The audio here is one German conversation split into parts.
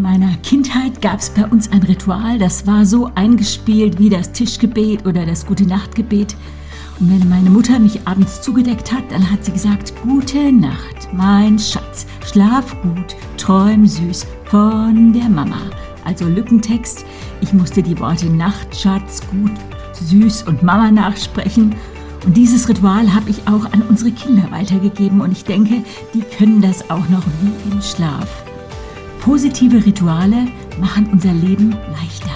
In meiner Kindheit gab es bei uns ein Ritual, das war so eingespielt wie das Tischgebet oder das Gute Nachtgebet. Und wenn meine Mutter mich abends zugedeckt hat, dann hat sie gesagt, Gute Nacht, mein Schatz, schlaf gut, träum süß von der Mama. Also Lückentext, ich musste die Worte Nacht, Schatz, gut, süß und Mama nachsprechen. Und dieses Ritual habe ich auch an unsere Kinder weitergegeben und ich denke, die können das auch noch wie im Schlaf. Positive Rituale machen unser Leben leichter.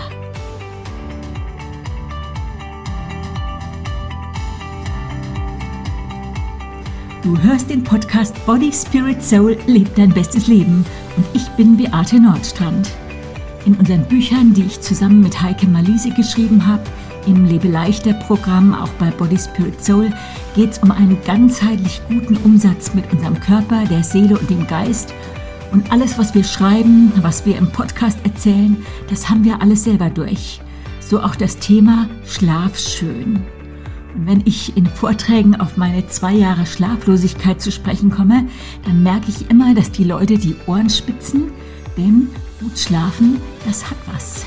Du hörst den Podcast Body, Spirit, Soul, lebt dein bestes Leben und ich bin Beate Nordstrand. In unseren Büchern, die ich zusammen mit Heike Malise geschrieben habe, im Lebe leichter Programm, auch bei Body Spirit Soul, geht es um einen ganzheitlich guten Umsatz mit unserem Körper, der Seele und dem Geist. Und alles, was wir schreiben, was wir im Podcast erzählen, das haben wir alles selber durch. So auch das Thema Schlaf schön. Und wenn ich in Vorträgen auf meine zwei Jahre Schlaflosigkeit zu sprechen komme, dann merke ich immer, dass die Leute die Ohren spitzen, denn gut schlafen, das hat was.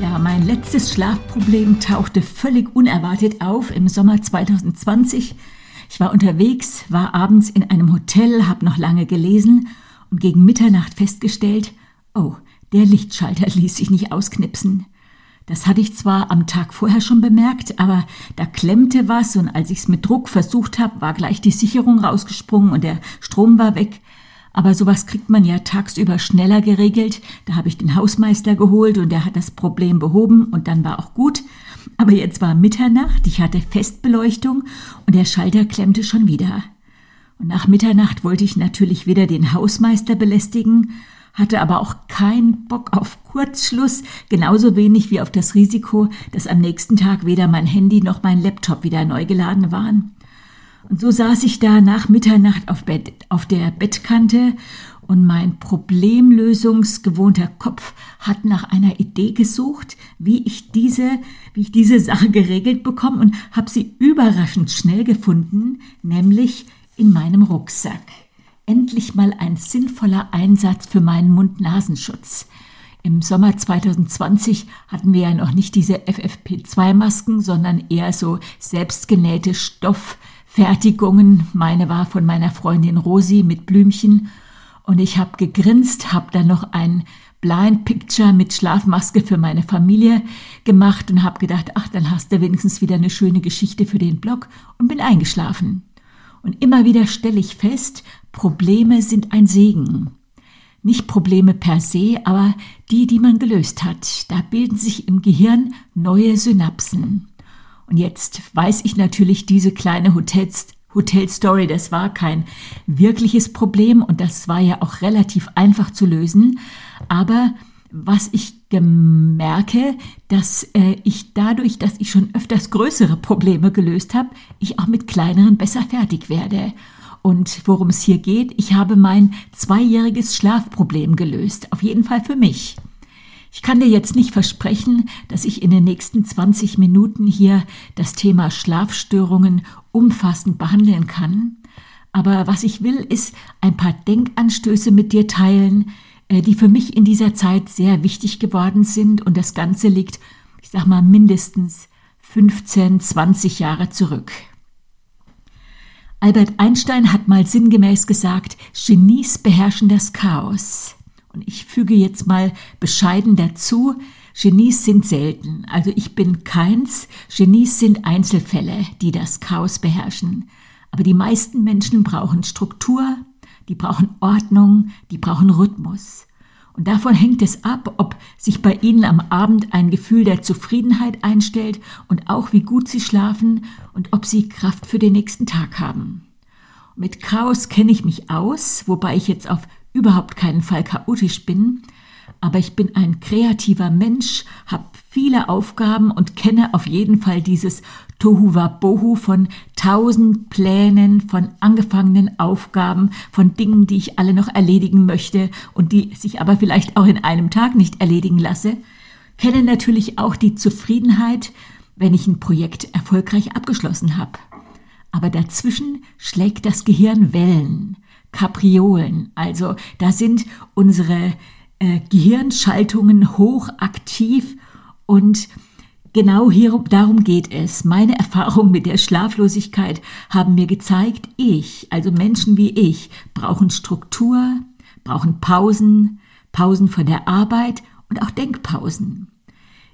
Ja, mein letztes Schlafproblem tauchte völlig unerwartet auf im Sommer 2020. Ich war unterwegs, war abends in einem Hotel, habe noch lange gelesen und gegen Mitternacht festgestellt, oh, der Lichtschalter ließ sich nicht ausknipsen. Das hatte ich zwar am Tag vorher schon bemerkt, aber da klemmte was und als ich es mit Druck versucht habe, war gleich die Sicherung rausgesprungen und der Strom war weg. Aber sowas kriegt man ja tagsüber schneller geregelt. Da habe ich den Hausmeister geholt und der hat das Problem behoben und dann war auch gut. Aber jetzt war Mitternacht, ich hatte Festbeleuchtung und der Schalter klemmte schon wieder. Und nach Mitternacht wollte ich natürlich wieder den Hausmeister belästigen, hatte aber auch keinen Bock auf Kurzschluss, genauso wenig wie auf das Risiko, dass am nächsten Tag weder mein Handy noch mein Laptop wieder neu geladen waren. Und so saß ich da nach Mitternacht auf, Bett, auf der Bettkante und mein problemlösungsgewohnter Kopf hat nach einer Idee gesucht, wie ich diese, wie ich diese Sache geregelt bekomme und habe sie überraschend schnell gefunden, nämlich in meinem Rucksack. Endlich mal ein sinnvoller Einsatz für meinen Mund-Nasenschutz. Im Sommer 2020 hatten wir ja noch nicht diese FFP2-Masken, sondern eher so selbstgenähte Stoff- Fertigungen. Meine war von meiner Freundin Rosi mit Blümchen. Und ich habe gegrinst, habe dann noch ein Blind Picture mit Schlafmaske für meine Familie gemacht und habe gedacht, ach, dann hast du wenigstens wieder eine schöne Geschichte für den Blog und bin eingeschlafen. Und immer wieder stelle ich fest, Probleme sind ein Segen. Nicht Probleme per se, aber die, die man gelöst hat. Da bilden sich im Gehirn neue Synapsen. Und jetzt weiß ich natürlich, diese kleine Hotels, Hotelstory, das war kein wirkliches Problem und das war ja auch relativ einfach zu lösen. Aber was ich merke, dass äh, ich dadurch, dass ich schon öfters größere Probleme gelöst habe, ich auch mit kleineren besser fertig werde. Und worum es hier geht, ich habe mein zweijähriges Schlafproblem gelöst. Auf jeden Fall für mich. Ich kann dir jetzt nicht versprechen, dass ich in den nächsten 20 Minuten hier das Thema Schlafstörungen umfassend behandeln kann. Aber was ich will, ist ein paar Denkanstöße mit dir teilen, äh, die für mich in dieser Zeit sehr wichtig geworden sind. Und das Ganze liegt, ich sag mal, mindestens 15, 20 Jahre zurück. Albert Einstein hat mal sinngemäß gesagt, Genies beherrschen das Chaos. Und ich füge jetzt mal bescheiden dazu, Genies sind selten. Also ich bin keins. Genies sind Einzelfälle, die das Chaos beherrschen. Aber die meisten Menschen brauchen Struktur, die brauchen Ordnung, die brauchen Rhythmus. Und davon hängt es ab, ob sich bei ihnen am Abend ein Gefühl der Zufriedenheit einstellt und auch wie gut sie schlafen und ob sie Kraft für den nächsten Tag haben. Mit Chaos kenne ich mich aus, wobei ich jetzt auf überhaupt keinen Fall chaotisch bin, aber ich bin ein kreativer Mensch, habe viele Aufgaben und kenne auf jeden Fall dieses Tohuwabohu von tausend Plänen, von angefangenen Aufgaben, von Dingen, die ich alle noch erledigen möchte und die sich aber vielleicht auch in einem Tag nicht erledigen lasse. Kenne natürlich auch die Zufriedenheit, wenn ich ein Projekt erfolgreich abgeschlossen habe. Aber dazwischen schlägt das Gehirn Wellen, Kapriolen. Also da sind unsere äh, Gehirnschaltungen hochaktiv und Genau hier, darum geht es. Meine Erfahrungen mit der Schlaflosigkeit haben mir gezeigt, ich, also Menschen wie ich, brauchen Struktur, brauchen Pausen, Pausen von der Arbeit und auch Denkpausen.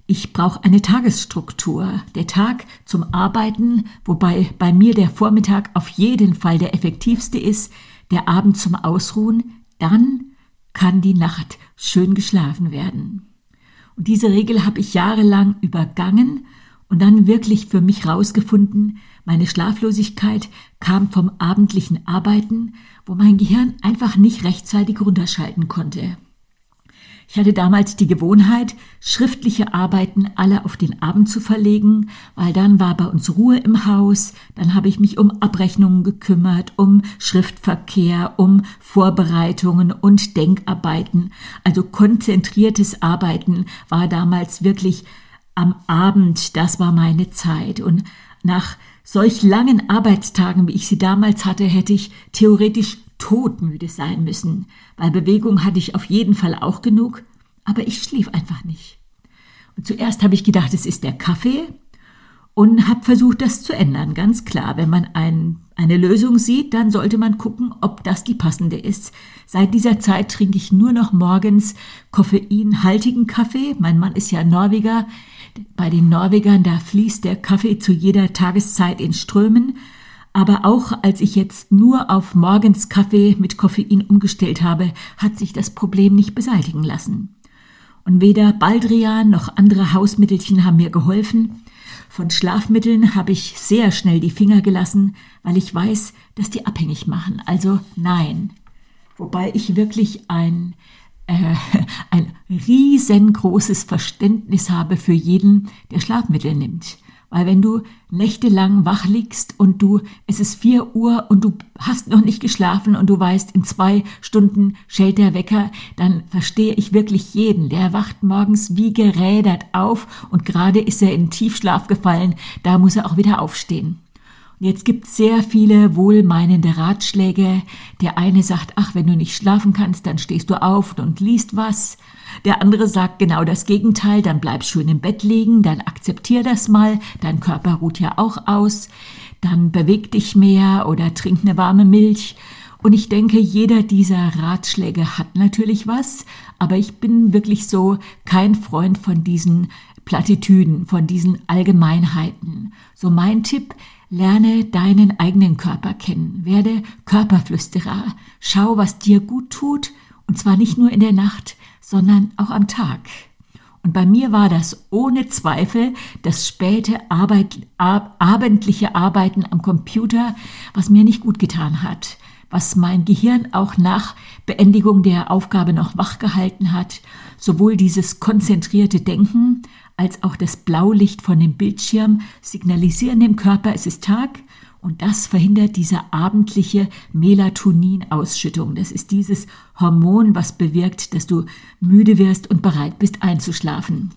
Ich brauche eine Tagesstruktur. Der Tag zum Arbeiten, wobei bei mir der Vormittag auf jeden Fall der effektivste ist, der Abend zum Ausruhen, dann kann die Nacht schön geschlafen werden. Und diese Regel habe ich jahrelang übergangen und dann wirklich für mich rausgefunden, meine Schlaflosigkeit kam vom abendlichen Arbeiten, wo mein Gehirn einfach nicht rechtzeitig runterschalten konnte. Ich hatte damals die Gewohnheit, schriftliche Arbeiten alle auf den Abend zu verlegen, weil dann war bei uns Ruhe im Haus, dann habe ich mich um Abrechnungen gekümmert, um Schriftverkehr, um Vorbereitungen und Denkarbeiten. Also konzentriertes Arbeiten war damals wirklich am Abend, das war meine Zeit. Und nach solch langen Arbeitstagen, wie ich sie damals hatte, hätte ich theoretisch todmüde sein müssen, weil Bewegung hatte ich auf jeden Fall auch genug, aber ich schlief einfach nicht. Und zuerst habe ich gedacht, es ist der Kaffee und habe versucht, das zu ändern. Ganz klar, wenn man ein, eine Lösung sieht, dann sollte man gucken, ob das die passende ist. Seit dieser Zeit trinke ich nur noch morgens koffeinhaltigen Kaffee. Mein Mann ist ja Norweger. Bei den Norwegern, da fließt der Kaffee zu jeder Tageszeit in Strömen. Aber auch als ich jetzt nur auf morgens Kaffee mit Koffein umgestellt habe, hat sich das Problem nicht beseitigen lassen. Und weder Baldrian noch andere Hausmittelchen haben mir geholfen. Von Schlafmitteln habe ich sehr schnell die Finger gelassen, weil ich weiß, dass die abhängig machen. Also nein. Wobei ich wirklich ein, äh, ein riesengroßes Verständnis habe für jeden, der Schlafmittel nimmt. Weil wenn du nächtelang wach liegst und du, es ist vier Uhr und du hast noch nicht geschlafen und du weißt, in zwei Stunden schellt der Wecker, dann verstehe ich wirklich jeden. Der wacht morgens wie gerädert auf und gerade ist er in Tiefschlaf gefallen, da muss er auch wieder aufstehen. Und jetzt gibt es sehr viele wohlmeinende Ratschläge. Der eine sagt, ach, wenn du nicht schlafen kannst, dann stehst du auf und liest was. Der andere sagt genau das Gegenteil, dann bleib schön im Bett liegen, dann akzeptier das mal, dein Körper ruht ja auch aus, dann beweg dich mehr oder trink eine warme Milch. Und ich denke, jeder dieser Ratschläge hat natürlich was, aber ich bin wirklich so kein Freund von diesen Plattitüden, von diesen Allgemeinheiten. So mein Tipp, lerne deinen eigenen Körper kennen, werde Körperflüsterer, schau, was dir gut tut, und zwar nicht nur in der Nacht, sondern auch am Tag. Und bei mir war das ohne Zweifel das späte Arbeit, ab, abendliche Arbeiten am Computer, was mir nicht gut getan hat, was mein Gehirn auch nach Beendigung der Aufgabe noch wachgehalten hat, sowohl dieses konzentrierte Denken als auch das Blaulicht von dem Bildschirm signalisieren dem Körper, es ist Tag und das verhindert diese abendliche Melatoninausschüttung. Das ist dieses Hormon, was bewirkt, dass du müde wirst und bereit bist einzuschlafen.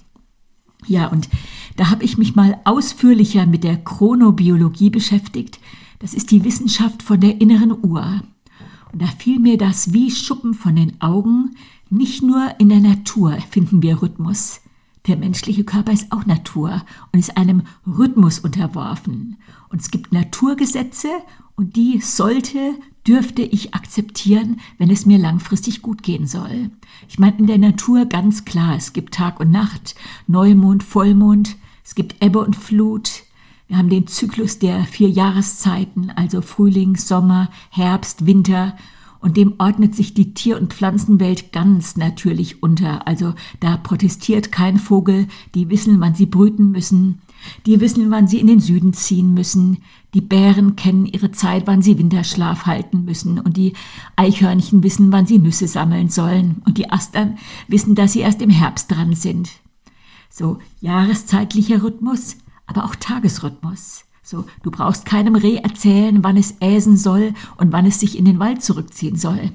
Ja, und da habe ich mich mal ausführlicher mit der Chronobiologie beschäftigt. Das ist die Wissenschaft von der inneren Uhr. Und da fiel mir das wie Schuppen von den Augen. Nicht nur in der Natur finden wir Rhythmus. Der menschliche Körper ist auch Natur und ist einem Rhythmus unterworfen. Und es gibt Naturgesetze und die sollte, dürfte ich akzeptieren, wenn es mir langfristig gut gehen soll. Ich meine, in der Natur ganz klar, es gibt Tag und Nacht, Neumond, Vollmond, es gibt Ebbe und Flut. Wir haben den Zyklus der vier Jahreszeiten, also Frühling, Sommer, Herbst, Winter und dem ordnet sich die Tier- und Pflanzenwelt ganz natürlich unter. Also da protestiert kein Vogel, die wissen, wann sie brüten müssen, die wissen, wann sie in den Süden ziehen müssen, die Bären kennen ihre Zeit, wann sie Winterschlaf halten müssen, und die Eichhörnchen wissen, wann sie Nüsse sammeln sollen, und die Astern wissen, dass sie erst im Herbst dran sind. So jahreszeitlicher Rhythmus, aber auch Tagesrhythmus. So, du brauchst keinem Reh erzählen, wann es äsen soll und wann es sich in den Wald zurückziehen soll.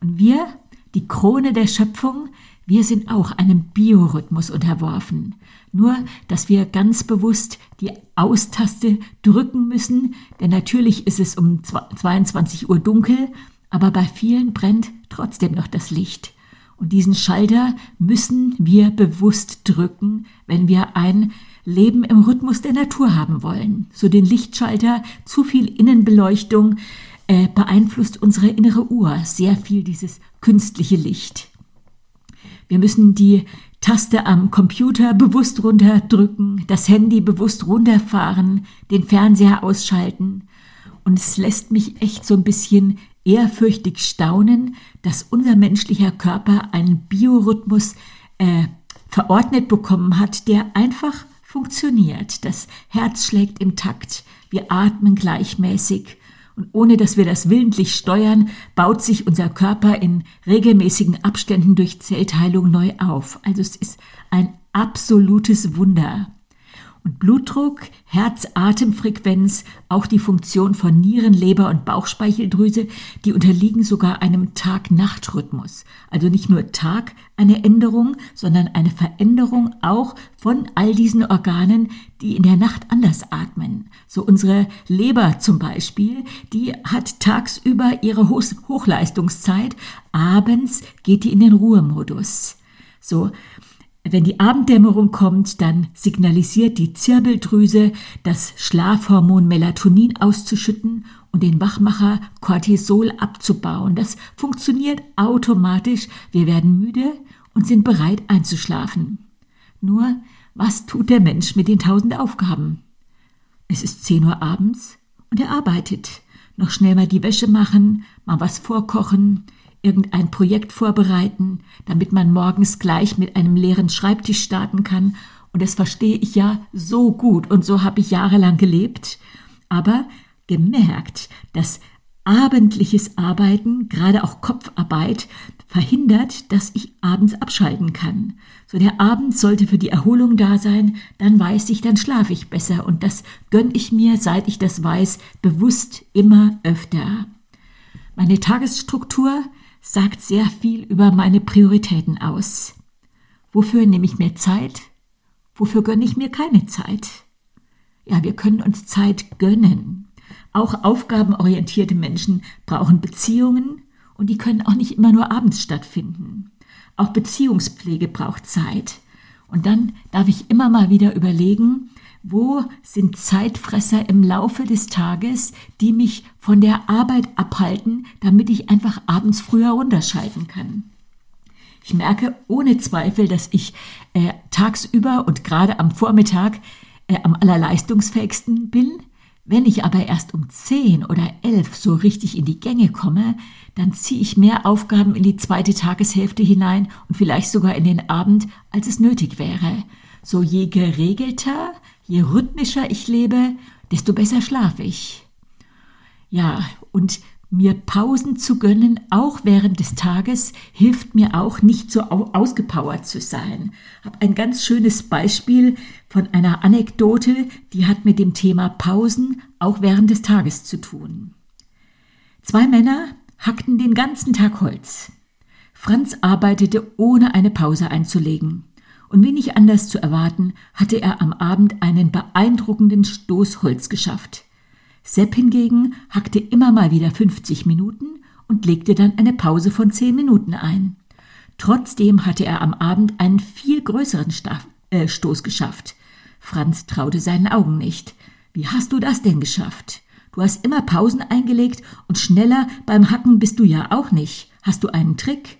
Und wir, die Krone der Schöpfung, Wir sind auch einem Biorhythmus unterworfen. Nur, dass wir ganz bewusst die Austaste drücken müssen, denn natürlich ist es um 22 Uhr dunkel, aber bei vielen brennt trotzdem noch das Licht. Und diesen Schalter müssen wir bewusst drücken, wenn wir ein Leben im Rhythmus der Natur haben wollen. So den Lichtschalter, zu viel Innenbeleuchtung äh, beeinflusst unsere innere Uhr sehr viel dieses künstliche Licht. Wir müssen die Taste am Computer bewusst runterdrücken, das Handy bewusst runterfahren, den Fernseher ausschalten. Und es lässt mich echt so ein bisschen ehrfürchtig staunen, dass unser menschlicher Körper einen Biorhythmus äh, verordnet bekommen hat, der einfach funktioniert. Das Herz schlägt im Takt, wir atmen gleichmäßig und ohne dass wir das willentlich steuern, baut sich unser Körper in regelmäßigen Abständen durch Zellteilung neu auf. Also es ist ein absolutes Wunder. Und Blutdruck, Herz-Atemfrequenz, auch die Funktion von Nieren, Leber und Bauchspeicheldrüse, die unterliegen sogar einem Tag-Nacht-Rhythmus. Also nicht nur Tag eine Änderung, sondern eine Veränderung auch von all diesen Organen, die in der Nacht anders atmen. So unsere Leber zum Beispiel, die hat tagsüber ihre Hochleistungszeit, abends geht die in den Ruhemodus. So, wenn die Abenddämmerung kommt, dann signalisiert die Zirbeldrüse, das Schlafhormon Melatonin auszuschütten und den Wachmacher Cortisol abzubauen. Das funktioniert automatisch. Wir werden müde und sind bereit einzuschlafen. Nur, was tut der Mensch mit den tausend Aufgaben? Es ist zehn Uhr abends und er arbeitet. Noch schnell mal die Wäsche machen, mal was vorkochen, irgendein Projekt vorbereiten, damit man morgens gleich mit einem leeren Schreibtisch starten kann. Und das verstehe ich ja so gut und so habe ich jahrelang gelebt. Aber gemerkt, dass abendliches Arbeiten, gerade auch Kopfarbeit, verhindert, dass ich abends abschalten kann. So der Abend sollte für die Erholung da sein, dann weiß ich, dann schlafe ich besser und das gönne ich mir, seit ich das weiß, bewusst immer öfter. Meine Tagesstruktur sagt sehr viel über meine Prioritäten aus. Wofür nehme ich mir Zeit? Wofür gönne ich mir keine Zeit? Ja, wir können uns Zeit gönnen. Auch aufgabenorientierte Menschen brauchen Beziehungen und die können auch nicht immer nur abends stattfinden. Auch Beziehungspflege braucht Zeit. Und dann darf ich immer mal wieder überlegen, wo sind Zeitfresser im Laufe des Tages, die mich von der Arbeit abhalten, damit ich einfach abends früher runterschalten kann? Ich merke ohne Zweifel, dass ich äh, tagsüber und gerade am Vormittag äh, am allerleistungsfähigsten bin. Wenn ich aber erst um zehn oder elf so richtig in die Gänge komme, dann ziehe ich mehr Aufgaben in die zweite Tageshälfte hinein und vielleicht sogar in den Abend, als es nötig wäre. So je geregelter, Je rhythmischer ich lebe, desto besser schlafe ich. Ja, und mir Pausen zu gönnen, auch während des Tages, hilft mir auch nicht so ausgepowert zu sein. Hab ein ganz schönes Beispiel von einer Anekdote, die hat mit dem Thema Pausen auch während des Tages zu tun. Zwei Männer hackten den ganzen Tag Holz. Franz arbeitete ohne eine Pause einzulegen und wie nicht anders zu erwarten, hatte er am Abend einen beeindruckenden Stoß Holz geschafft. Sepp hingegen hackte immer mal wieder 50 Minuten und legte dann eine Pause von 10 Minuten ein. Trotzdem hatte er am Abend einen viel größeren Staff, äh, Stoß geschafft. Franz traute seinen Augen nicht. Wie hast du das denn geschafft? Du hast immer Pausen eingelegt und schneller beim Hacken bist du ja auch nicht. Hast du einen Trick?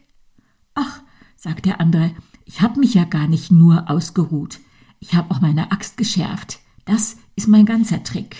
Ach, sagt der andere, ich habe mich ja gar nicht nur ausgeruht. Ich habe auch meine Axt geschärft. Das ist mein ganzer Trick.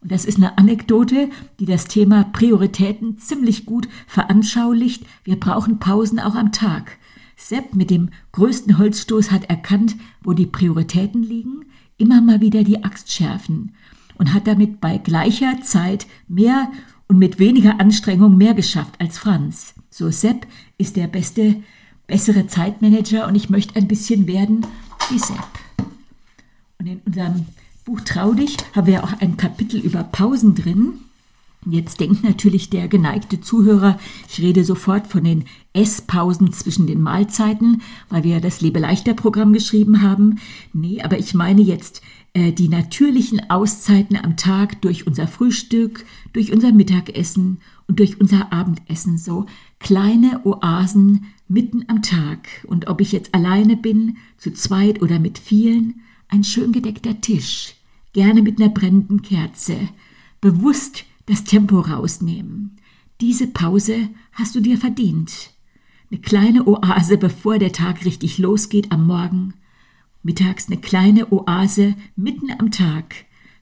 Und das ist eine Anekdote, die das Thema Prioritäten ziemlich gut veranschaulicht. Wir brauchen Pausen auch am Tag. Sepp mit dem größten Holzstoß hat erkannt, wo die Prioritäten liegen, immer mal wieder die Axt schärfen und hat damit bei gleicher Zeit mehr und mit weniger Anstrengung mehr geschafft als Franz. So Sepp ist der beste bessere Zeitmanager und ich möchte ein bisschen werden wie Sepp. Und in unserem Buch Trau dich haben wir auch ein Kapitel über Pausen drin. Jetzt denkt natürlich der geneigte Zuhörer, ich rede sofort von den Esspausen zwischen den Mahlzeiten, weil wir ja das Lebe-Leichter-Programm geschrieben haben. Nee, aber ich meine jetzt äh, die natürlichen Auszeiten am Tag durch unser Frühstück, durch unser Mittagessen und durch unser Abendessen. So kleine Oasen mitten am Tag. Und ob ich jetzt alleine bin, zu zweit oder mit vielen, ein schön gedeckter Tisch, gerne mit einer brennenden Kerze, bewusst das Tempo rausnehmen. Diese Pause hast du dir verdient. Eine kleine Oase, bevor der Tag richtig losgeht am Morgen. Mittags eine kleine Oase mitten am Tag.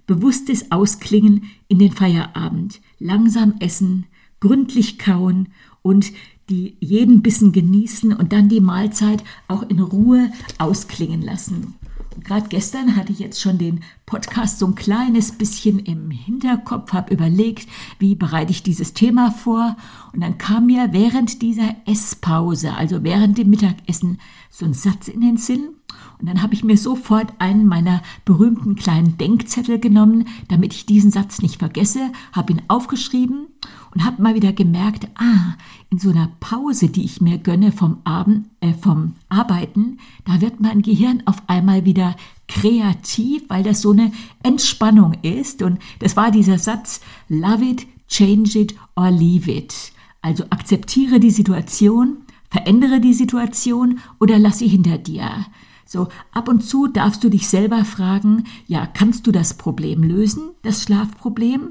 Bewusstes Ausklingen in den Feierabend. Langsam essen, gründlich kauen und die jeden Bissen genießen und dann die Mahlzeit auch in Ruhe ausklingen lassen. Gerade gestern hatte ich jetzt schon den Podcast so ein kleines bisschen im Hinterkopf, habe überlegt, wie bereite ich dieses Thema vor. Und dann kam mir während dieser Esspause, also während dem Mittagessen, so ein Satz in den Sinn. Und dann habe ich mir sofort einen meiner berühmten kleinen Denkzettel genommen, damit ich diesen Satz nicht vergesse, habe ihn aufgeschrieben und habe mal wieder gemerkt, ah, in so einer Pause, die ich mir gönne vom Abend, äh, vom Arbeiten, da wird mein Gehirn auf einmal wieder kreativ, weil das so eine Entspannung ist. Und das war dieser Satz, love it, change it or leave it. Also akzeptiere die Situation, verändere die Situation oder lass sie hinter dir. So, ab und zu darfst du dich selber fragen, ja, kannst du das Problem lösen, das Schlafproblem?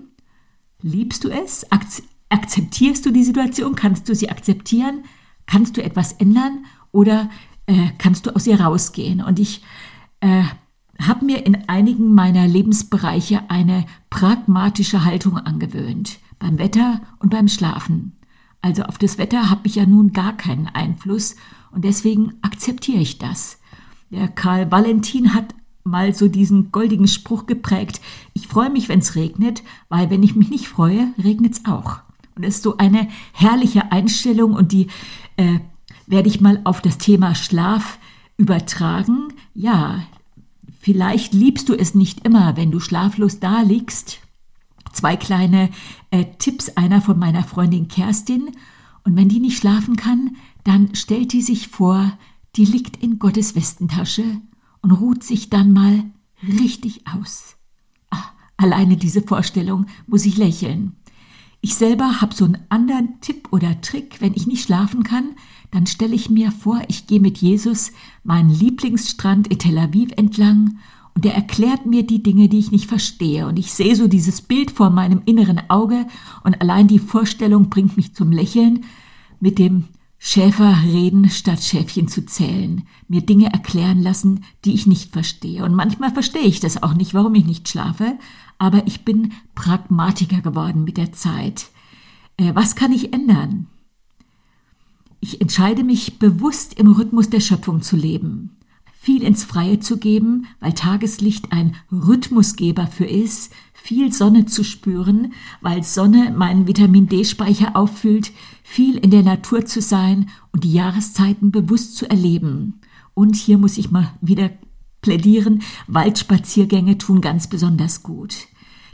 Liebst du es? Akzeptierst du die Situation? Kannst du sie akzeptieren? Kannst du etwas ändern? Oder äh, kannst du aus ihr rausgehen? Und ich äh, habe mir in einigen meiner Lebensbereiche eine pragmatische Haltung angewöhnt. Beim Wetter und beim Schlafen. Also auf das Wetter habe ich ja nun gar keinen Einfluss und deswegen akzeptiere ich das. Der Karl Valentin hat mal so diesen goldigen Spruch geprägt, ich freue mich, wenn es regnet, weil wenn ich mich nicht freue, regnet es auch. Und das ist so eine herrliche Einstellung und die äh, werde ich mal auf das Thema Schlaf übertragen. Ja, vielleicht liebst du es nicht immer, wenn du schlaflos da liegst. Zwei kleine äh, Tipps, einer von meiner Freundin Kerstin. Und wenn die nicht schlafen kann, dann stellt die sich vor, die liegt in Gottes Westentasche und ruht sich dann mal richtig aus. Ach, alleine diese Vorstellung muss ich lächeln. Ich selber habe so einen anderen Tipp oder Trick, wenn ich nicht schlafen kann, dann stelle ich mir vor, ich gehe mit Jesus meinen Lieblingsstrand in Tel Aviv entlang und er erklärt mir die Dinge, die ich nicht verstehe. Und ich sehe so dieses Bild vor meinem inneren Auge und allein die Vorstellung bringt mich zum Lächeln mit dem Schäfer reden, statt Schäfchen zu zählen, mir Dinge erklären lassen, die ich nicht verstehe. Und manchmal verstehe ich das auch nicht, warum ich nicht schlafe, aber ich bin Pragmatiker geworden mit der Zeit. Äh, was kann ich ändern? Ich entscheide mich bewusst im Rhythmus der Schöpfung zu leben, viel ins Freie zu geben, weil Tageslicht ein Rhythmusgeber für ist, viel Sonne zu spüren, weil Sonne meinen Vitamin D-Speicher auffüllt, viel in der Natur zu sein und die Jahreszeiten bewusst zu erleben. Und hier muss ich mal wieder plädieren, Waldspaziergänge tun ganz besonders gut.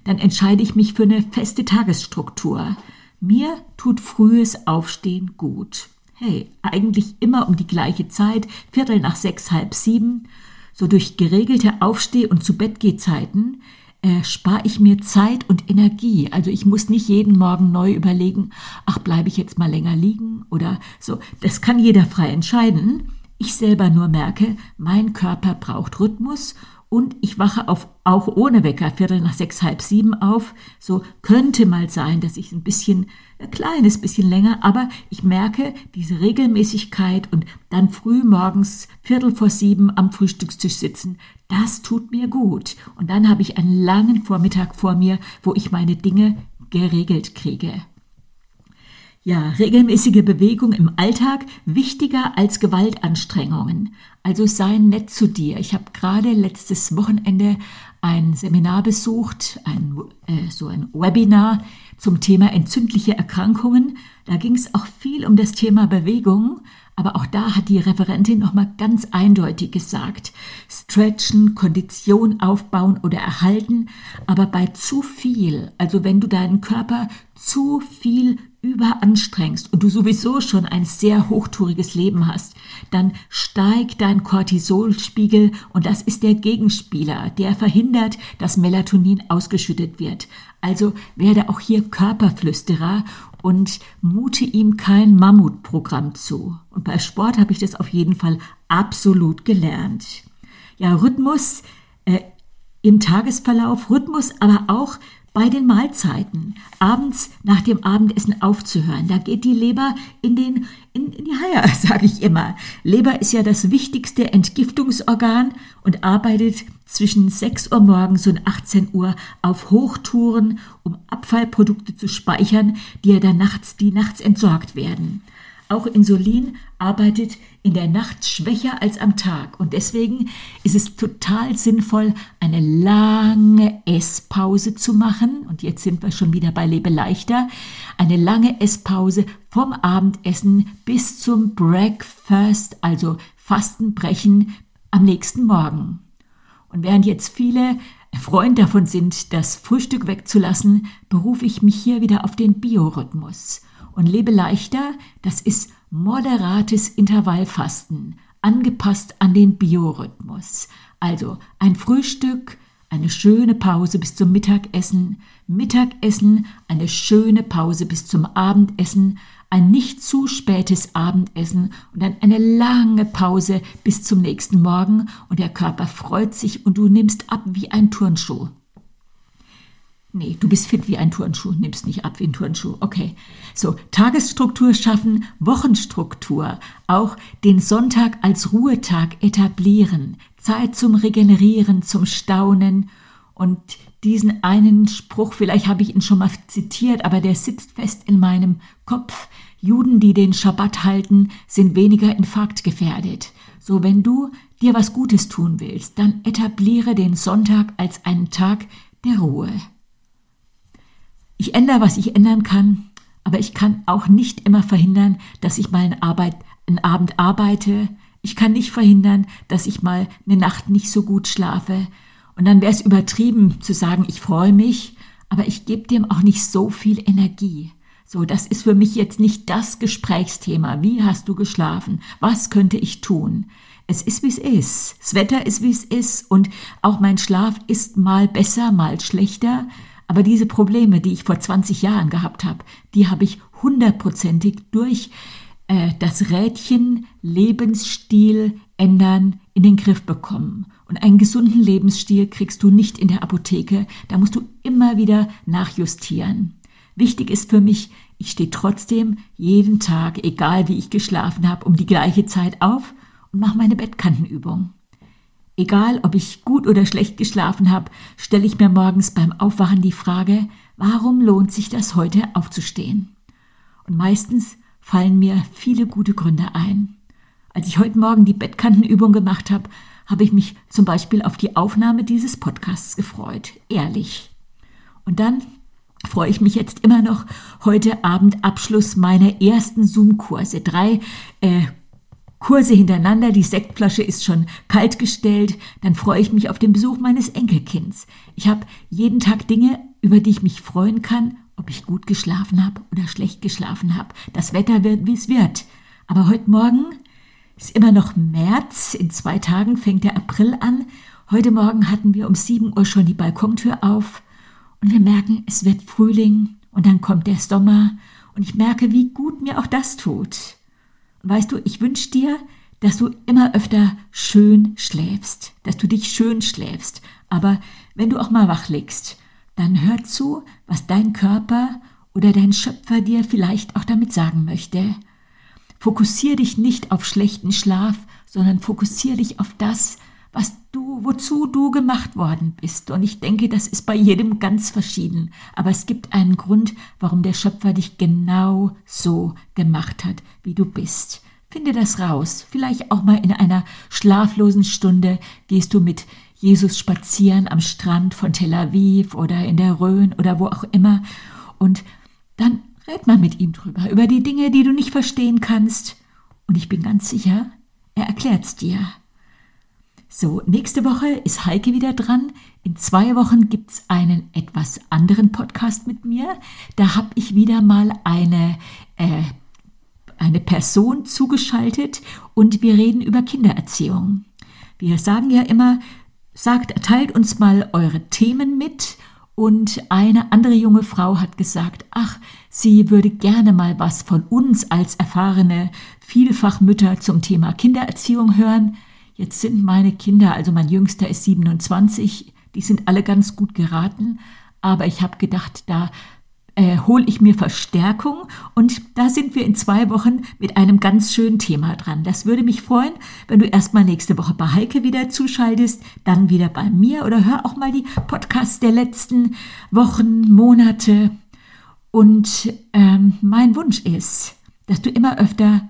Dann entscheide ich mich für eine feste Tagesstruktur. Mir tut frühes Aufstehen gut. Hey, eigentlich immer um die gleiche Zeit, Viertel nach sechs, halb sieben. So durch geregelte Aufsteh- und Zubettgehzeiten äh, spare ich mir Zeit und Energie. Also ich muss nicht jeden Morgen neu überlegen, ach, bleibe ich jetzt mal länger liegen oder so. Das kann jeder frei entscheiden. Ich selber nur merke, mein Körper braucht Rhythmus und ich wache auf, auch ohne Wecker Viertel nach sechs, halb sieben auf. So könnte mal sein, dass ich ein bisschen, ein kleines bisschen länger, aber ich merke diese Regelmäßigkeit und dann früh morgens Viertel vor sieben am Frühstückstisch sitzen, das tut mir gut. Und dann habe ich einen langen Vormittag vor mir, wo ich meine Dinge geregelt kriege. Ja, regelmäßige Bewegung im Alltag wichtiger als Gewaltanstrengungen. Also sei nett zu dir. Ich habe gerade letztes Wochenende ein Seminar besucht, ein, äh, so ein Webinar zum Thema entzündliche Erkrankungen. Da ging es auch viel um das Thema Bewegung, Aber auch da hat die Referentin nochmal ganz eindeutig gesagt, stretchen, Kondition aufbauen oder erhalten, aber bei zu viel, also wenn du deinen Körper zu viel überanstrengst und du sowieso schon ein sehr hochtouriges Leben hast, dann steigt dein Cortisolspiegel und das ist der Gegenspieler, der verhindert, dass Melatonin ausgeschüttet wird. Also werde auch hier Körperflüsterer und mute ihm kein Mammutprogramm zu. Und bei Sport habe ich das auf jeden Fall absolut gelernt. Ja, Rhythmus äh, im Tagesverlauf, Rhythmus aber auch bei den Mahlzeiten, abends nach dem Abendessen aufzuhören. Da geht die Leber in, den, in, in die Haie, sage ich immer. Leber ist ja das wichtigste Entgiftungsorgan und arbeitet zwischen 6 Uhr morgens und 18 Uhr auf Hochtouren, um Abfallprodukte zu speichern, die ja dann nachts, die nachts entsorgt werden. Auch Insulin arbeitet in der Nacht schwächer als am Tag und deswegen ist es total sinnvoll, eine lange Esspause zu machen. Und jetzt sind wir schon wieder bei Lebe leichter. Eine lange Esspause vom Abendessen bis zum Breakfast, also Fastenbrechen am nächsten Morgen. Und während jetzt viele Freund davon sind, das Frühstück wegzulassen, berufe ich mich hier wieder auf den Biorhythmus und lebe leichter, das ist moderates Intervallfasten, angepasst an den Biorhythmus. Also ein Frühstück, eine schöne Pause bis zum Mittagessen, Mittagessen, eine schöne Pause bis zum Abendessen, ein nicht zu spätes Abendessen und dann eine lange Pause bis zum nächsten Morgen und der Körper freut sich und du nimmst ab wie ein Turnschuh. Nee, du bist fit wie ein Turnschuh, nimmst nicht ab wie ein Turnschuh. Okay. So, Tagesstruktur schaffen, Wochenstruktur, auch den Sonntag als Ruhetag etablieren, Zeit zum Regenerieren, zum Staunen und diesen einen Spruch, vielleicht habe ich ihn schon mal zitiert, aber der sitzt fest in meinem Kopf. Juden, die den Schabbat halten, sind weniger infarktgefährdet. So, wenn du dir was Gutes tun willst, dann etabliere den Sonntag als einen Tag der Ruhe. Ich ändere, was ich ändern kann, aber ich kann auch nicht immer verhindern, dass ich mal einen, Arbeit, einen Abend arbeite. Ich kann nicht verhindern, dass ich mal eine Nacht nicht so gut schlafe. Und dann wäre es übertrieben zu sagen, ich freue mich, aber ich gebe dem auch nicht so viel Energie. So, das ist für mich jetzt nicht das Gesprächsthema. Wie hast du geschlafen? Was könnte ich tun? Es ist, wie es ist. Das Wetter ist, wie es ist. Und auch mein Schlaf ist mal besser, mal schlechter. Aber diese Probleme, die ich vor 20 Jahren gehabt habe, die habe ich hundertprozentig durch äh, das Rädchen Lebensstil ändern in den Griff bekommen. Und einen gesunden Lebensstil kriegst du nicht in der Apotheke, da musst du immer wieder nachjustieren. Wichtig ist für mich, ich stehe trotzdem jeden Tag, egal wie ich geschlafen habe, um die gleiche Zeit auf und mache meine Bettkantenübung. Egal, ob ich gut oder schlecht geschlafen habe, stelle ich mir morgens beim Aufwachen die Frage, warum lohnt sich das heute aufzustehen? Und meistens fallen mir viele gute Gründe ein. Als ich heute Morgen die Bettkantenübung gemacht habe, habe ich mich zum Beispiel auf die Aufnahme dieses Podcasts gefreut, ehrlich. Und dann freue ich mich jetzt immer noch heute Abend Abschluss meiner ersten Zoom-Kurse. Drei äh, Kurse hintereinander, die Sektflasche ist schon kalt gestellt, dann freue ich mich auf den Besuch meines Enkelkinds. Ich habe jeden Tag Dinge, über die ich mich freuen kann, ob ich gut geschlafen habe oder schlecht geschlafen habe. Das Wetter wird, wie es wird. Aber heute Morgen ist immer noch März, in zwei Tagen fängt der April an. Heute Morgen hatten wir um 7 Uhr schon die Balkontür auf und wir merken, es wird Frühling und dann kommt der Sommer und ich merke, wie gut mir auch das tut. Weißt du, ich wünsche dir, dass du immer öfter schön schläfst, dass du dich schön schläfst. Aber wenn du auch mal wach liegst, dann hör zu, was dein Körper oder dein Schöpfer dir vielleicht auch damit sagen möchte. Fokussier dich nicht auf schlechten Schlaf, sondern fokussier dich auf das, was wozu du gemacht worden bist. Und ich denke, das ist bei jedem ganz verschieden. Aber es gibt einen Grund, warum der Schöpfer dich genau so gemacht hat, wie du bist. Finde das raus. Vielleicht auch mal in einer schlaflosen Stunde gehst du mit Jesus spazieren am Strand von Tel Aviv oder in der Rhön oder wo auch immer. Und dann red mal mit ihm drüber, über die Dinge, die du nicht verstehen kannst Und ich bin ganz sicher, er erklärt's dir. So, nächste Woche ist Heike wieder dran. In zwei Wochen gibt's einen etwas anderen Podcast mit mir. Da habe ich wieder mal eine, äh, eine Person zugeschaltet und wir reden über Kindererziehung. Wir sagen ja immer, sagt, teilt uns mal eure Themen mit. Und eine andere junge Frau hat gesagt, ach, sie würde gerne mal was von uns als erfahrene Vielfachmütter zum Thema Kindererziehung hören. Jetzt sind meine Kinder, also mein jüngster ist 27, die sind alle ganz gut geraten, aber ich habe gedacht, da äh, hole ich mir Verstärkung und da sind wir in zwei Wochen mit einem ganz schönen Thema dran. Das würde mich freuen, wenn du erstmal nächste Woche bei Heike wieder zuschaltest, dann wieder bei mir oder hör auch mal die Podcasts der letzten Wochen, Monate. Und ähm, mein Wunsch ist, dass du immer öfter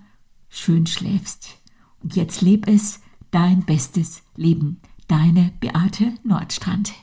schön schläfst. Und jetzt leb es dein bestes Leben. Deine Beate Nordstrand.